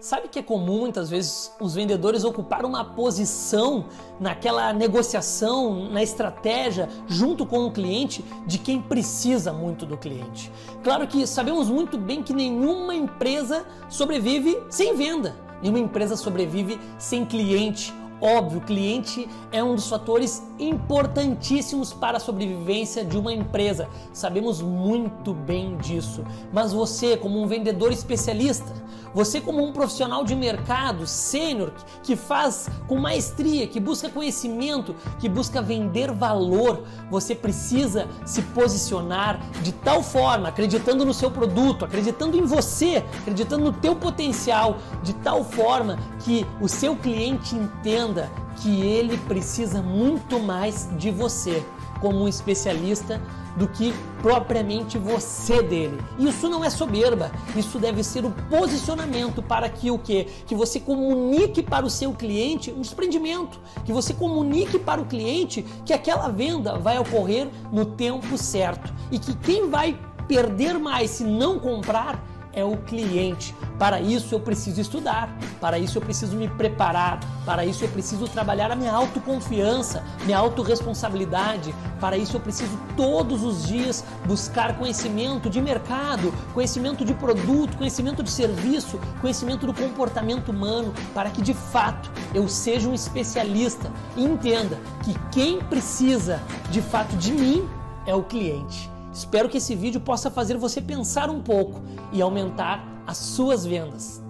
Sabe que é comum muitas vezes os vendedores ocupar uma posição naquela negociação, na estratégia, junto com o cliente, de quem precisa muito do cliente. Claro que sabemos muito bem que nenhuma empresa sobrevive sem venda, nenhuma empresa sobrevive sem cliente Óbvio, o cliente é um dos fatores importantíssimos para a sobrevivência de uma empresa. Sabemos muito bem disso. Mas você, como um vendedor especialista, você como um profissional de mercado sênior que faz com maestria, que busca conhecimento, que busca vender valor, você precisa se posicionar de tal forma, acreditando no seu produto, acreditando em você, acreditando no teu potencial, de tal forma que o seu cliente entenda que ele precisa muito mais de você como um especialista do que propriamente você dele. Isso não é soberba, isso deve ser o posicionamento para que o que? Que você comunique para o seu cliente um desprendimento, que você comunique para o cliente que aquela venda vai ocorrer no tempo certo e que quem vai perder mais se não comprar é o cliente. Para isso eu preciso estudar, para isso eu preciso me preparar, para isso eu preciso trabalhar a minha autoconfiança, minha autorresponsabilidade, para isso eu preciso todos os dias buscar conhecimento de mercado, conhecimento de produto, conhecimento de serviço, conhecimento do comportamento humano, para que de fato eu seja um especialista e entenda que quem precisa de fato de mim é o cliente. Espero que esse vídeo possa fazer você pensar um pouco e aumentar as suas vendas.